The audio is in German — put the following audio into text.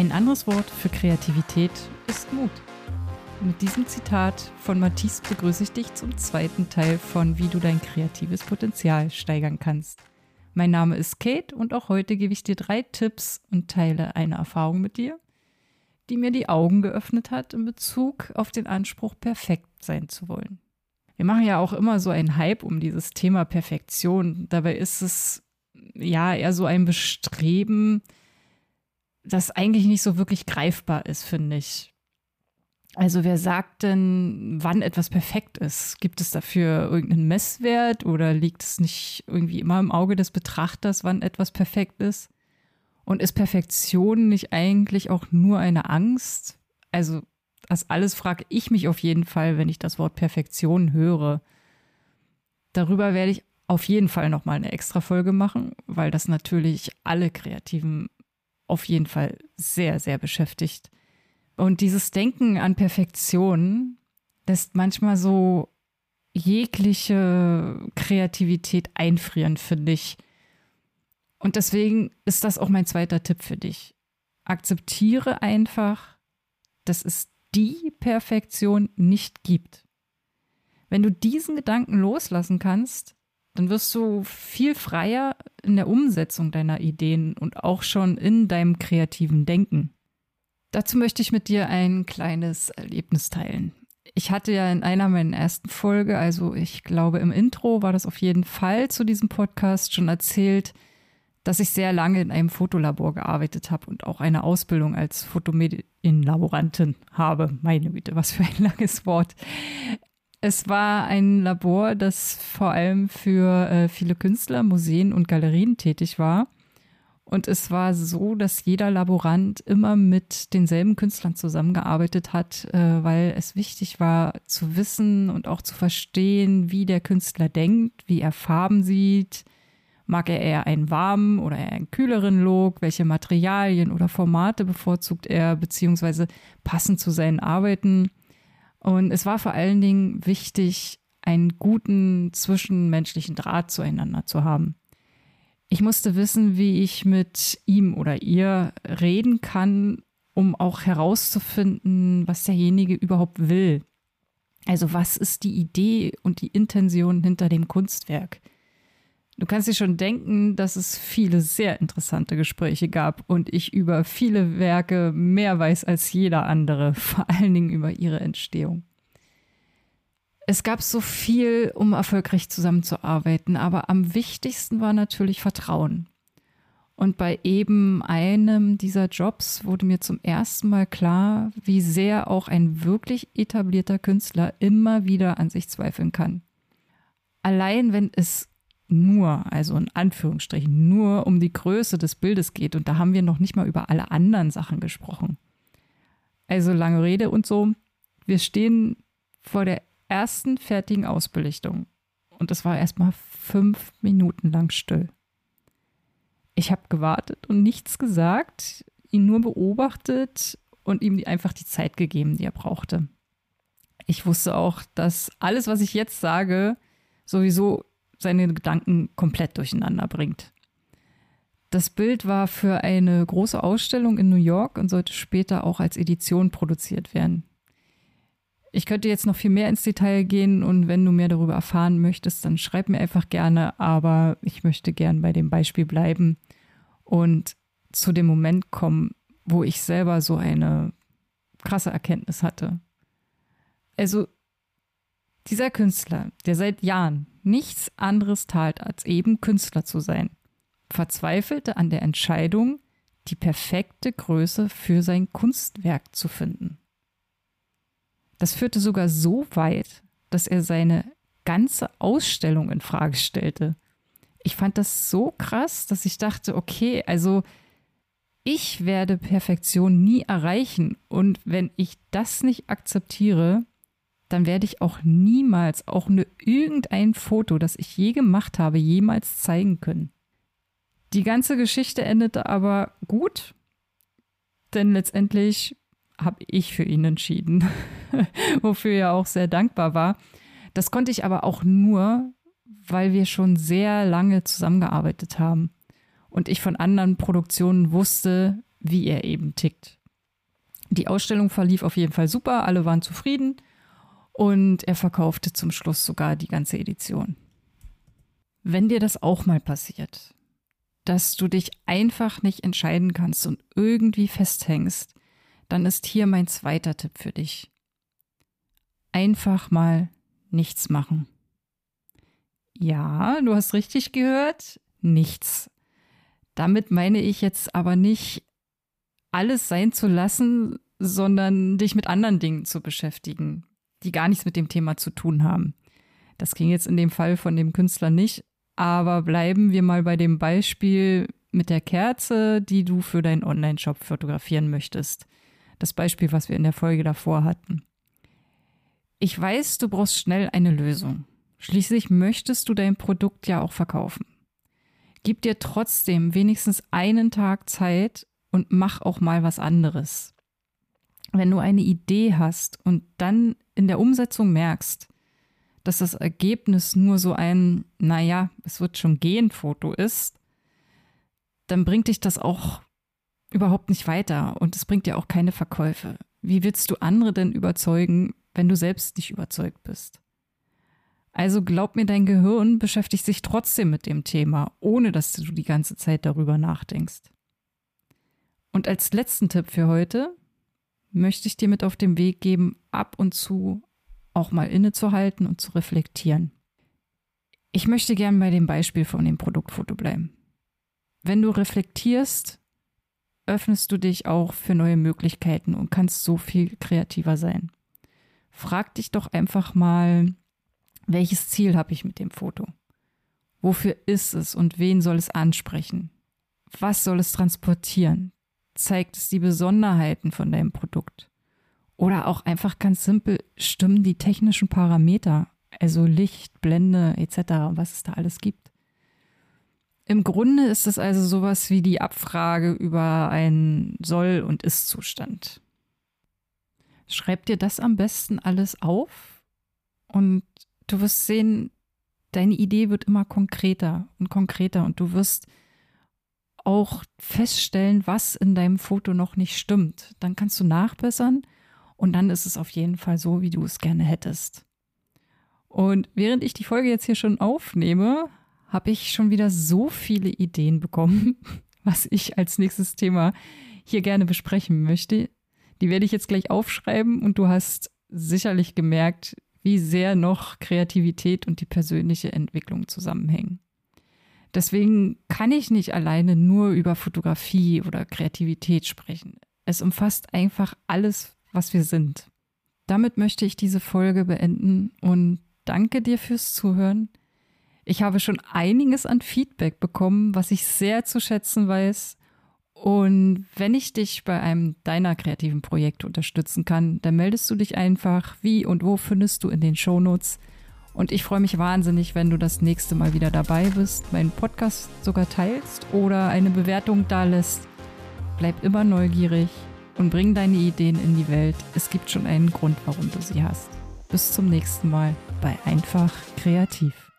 Ein anderes Wort für Kreativität ist Mut. Mit diesem Zitat von Matisse begrüße ich dich zum zweiten Teil von Wie du dein kreatives Potenzial steigern kannst. Mein Name ist Kate und auch heute gebe ich dir drei Tipps und teile eine Erfahrung mit dir, die mir die Augen geöffnet hat in Bezug auf den Anspruch, perfekt sein zu wollen. Wir machen ja auch immer so einen Hype um dieses Thema Perfektion. Dabei ist es ja eher so ein Bestreben, das eigentlich nicht so wirklich greifbar ist, finde ich. Also wer sagt denn, wann etwas perfekt ist? Gibt es dafür irgendeinen Messwert oder liegt es nicht irgendwie immer im Auge des Betrachters, wann etwas perfekt ist? Und ist Perfektion nicht eigentlich auch nur eine Angst? Also das alles frage ich mich auf jeden Fall, wenn ich das Wort Perfektion höre. Darüber werde ich auf jeden Fall noch mal eine extra Folge machen, weil das natürlich alle Kreativen auf jeden Fall sehr, sehr beschäftigt. Und dieses Denken an Perfektion lässt manchmal so jegliche Kreativität einfrieren, finde ich. Und deswegen ist das auch mein zweiter Tipp für dich. Akzeptiere einfach, dass es die Perfektion nicht gibt. Wenn du diesen Gedanken loslassen kannst, dann wirst du viel freier in der Umsetzung deiner Ideen und auch schon in deinem kreativen Denken. Dazu möchte ich mit dir ein kleines Erlebnis teilen. Ich hatte ja in einer meiner ersten Folge, also ich glaube im Intro war das auf jeden Fall zu diesem Podcast schon erzählt, dass ich sehr lange in einem Fotolabor gearbeitet habe und auch eine Ausbildung als Fotomedienlaborantin habe. Meine Güte, was für ein langes Wort. Es war ein Labor, das vor allem für äh, viele Künstler, Museen und Galerien tätig war. Und es war so, dass jeder Laborant immer mit denselben Künstlern zusammengearbeitet hat, äh, weil es wichtig war zu wissen und auch zu verstehen, wie der Künstler denkt, wie er Farben sieht. Mag er eher einen warmen oder eher einen kühleren Look? Welche Materialien oder Formate bevorzugt er, beziehungsweise passend zu seinen Arbeiten? Und es war vor allen Dingen wichtig, einen guten zwischenmenschlichen Draht zueinander zu haben. Ich musste wissen, wie ich mit ihm oder ihr reden kann, um auch herauszufinden, was derjenige überhaupt will. Also was ist die Idee und die Intention hinter dem Kunstwerk? Du kannst dir schon denken, dass es viele sehr interessante Gespräche gab und ich über viele Werke mehr weiß als jeder andere, vor allen Dingen über ihre Entstehung. Es gab so viel, um erfolgreich zusammenzuarbeiten, aber am wichtigsten war natürlich Vertrauen. Und bei eben einem dieser Jobs wurde mir zum ersten Mal klar, wie sehr auch ein wirklich etablierter Künstler immer wieder an sich zweifeln kann. Allein wenn es nur, also in Anführungsstrichen, nur um die Größe des Bildes geht. Und da haben wir noch nicht mal über alle anderen Sachen gesprochen. Also lange Rede und so. Wir stehen vor der ersten fertigen Ausbelichtung. Und es war erstmal fünf Minuten lang still. Ich habe gewartet und nichts gesagt, ihn nur beobachtet und ihm einfach die Zeit gegeben, die er brauchte. Ich wusste auch, dass alles, was ich jetzt sage, sowieso seine Gedanken komplett durcheinander bringt. Das Bild war für eine große Ausstellung in New York und sollte später auch als Edition produziert werden. Ich könnte jetzt noch viel mehr ins Detail gehen und wenn du mehr darüber erfahren möchtest, dann schreib mir einfach gerne, aber ich möchte gern bei dem Beispiel bleiben und zu dem Moment kommen, wo ich selber so eine krasse Erkenntnis hatte. Also dieser Künstler, der seit Jahren nichts anderes tat, als eben Künstler zu sein, verzweifelte an der Entscheidung, die perfekte Größe für sein Kunstwerk zu finden. Das führte sogar so weit, dass er seine ganze Ausstellung in Frage stellte. Ich fand das so krass, dass ich dachte, okay, also ich werde Perfektion nie erreichen und wenn ich das nicht akzeptiere, dann werde ich auch niemals auch nur irgendein Foto, das ich je gemacht habe, jemals zeigen können. Die ganze Geschichte endete aber gut, denn letztendlich habe ich für ihn entschieden, wofür er auch sehr dankbar war. Das konnte ich aber auch nur, weil wir schon sehr lange zusammengearbeitet haben und ich von anderen Produktionen wusste, wie er eben tickt. Die Ausstellung verlief auf jeden Fall super, alle waren zufrieden und er verkaufte zum Schluss sogar die ganze Edition. Wenn dir das auch mal passiert, dass du dich einfach nicht entscheiden kannst und irgendwie festhängst, dann ist hier mein zweiter Tipp für dich. Einfach mal nichts machen. Ja, du hast richtig gehört, nichts. Damit meine ich jetzt aber nicht alles sein zu lassen, sondern dich mit anderen Dingen zu beschäftigen, die gar nichts mit dem Thema zu tun haben. Das ging jetzt in dem Fall von dem Künstler nicht, aber bleiben wir mal bei dem Beispiel mit der Kerze, die du für deinen Online-Shop fotografieren möchtest. Das Beispiel, was wir in der Folge davor hatten. Ich weiß, du brauchst schnell eine Lösung. Schließlich möchtest du dein Produkt ja auch verkaufen. Gib dir trotzdem wenigstens einen Tag Zeit und mach auch mal was anderes. Wenn du eine Idee hast und dann in der Umsetzung merkst, dass das Ergebnis nur so ein, naja, es wird schon gehen Foto ist, dann bringt dich das auch überhaupt nicht weiter und es bringt dir auch keine Verkäufe. Wie willst du andere denn überzeugen, wenn du selbst nicht überzeugt bist? Also glaub mir, dein Gehirn beschäftigt sich trotzdem mit dem Thema, ohne dass du die ganze Zeit darüber nachdenkst. Und als letzten Tipp für heute möchte ich dir mit auf den Weg geben, ab und zu auch mal innezuhalten und zu reflektieren. Ich möchte gern bei dem Beispiel von dem Produktfoto bleiben. Wenn du reflektierst, öffnest du dich auch für neue Möglichkeiten und kannst so viel kreativer sein. Frag dich doch einfach mal, welches Ziel habe ich mit dem Foto? Wofür ist es und wen soll es ansprechen? Was soll es transportieren? Zeigt es die Besonderheiten von deinem Produkt? Oder auch einfach ganz simpel, stimmen die technischen Parameter, also Licht, Blende etc., was es da alles gibt. Im Grunde ist es also sowas wie die Abfrage über einen Soll- und Ist-Zustand. Schreib dir das am besten alles auf und du wirst sehen, deine Idee wird immer konkreter und konkreter und du wirst auch feststellen, was in deinem Foto noch nicht stimmt. Dann kannst du nachbessern und dann ist es auf jeden Fall so, wie du es gerne hättest. Und während ich die Folge jetzt hier schon aufnehme, habe ich schon wieder so viele Ideen bekommen, was ich als nächstes Thema hier gerne besprechen möchte. Die werde ich jetzt gleich aufschreiben und du hast sicherlich gemerkt, wie sehr noch Kreativität und die persönliche Entwicklung zusammenhängen. Deswegen kann ich nicht alleine nur über Fotografie oder Kreativität sprechen. Es umfasst einfach alles, was wir sind. Damit möchte ich diese Folge beenden und danke dir fürs Zuhören. Ich habe schon einiges an Feedback bekommen, was ich sehr zu schätzen weiß. Und wenn ich dich bei einem deiner kreativen Projekte unterstützen kann, dann meldest du dich einfach. Wie und wo findest du in den Shownotes. Und ich freue mich wahnsinnig, wenn du das nächste Mal wieder dabei bist, meinen Podcast sogar teilst oder eine Bewertung da lässt. Bleib immer neugierig und bring deine Ideen in die Welt. Es gibt schon einen Grund, warum du sie hast. Bis zum nächsten Mal bei Einfach Kreativ.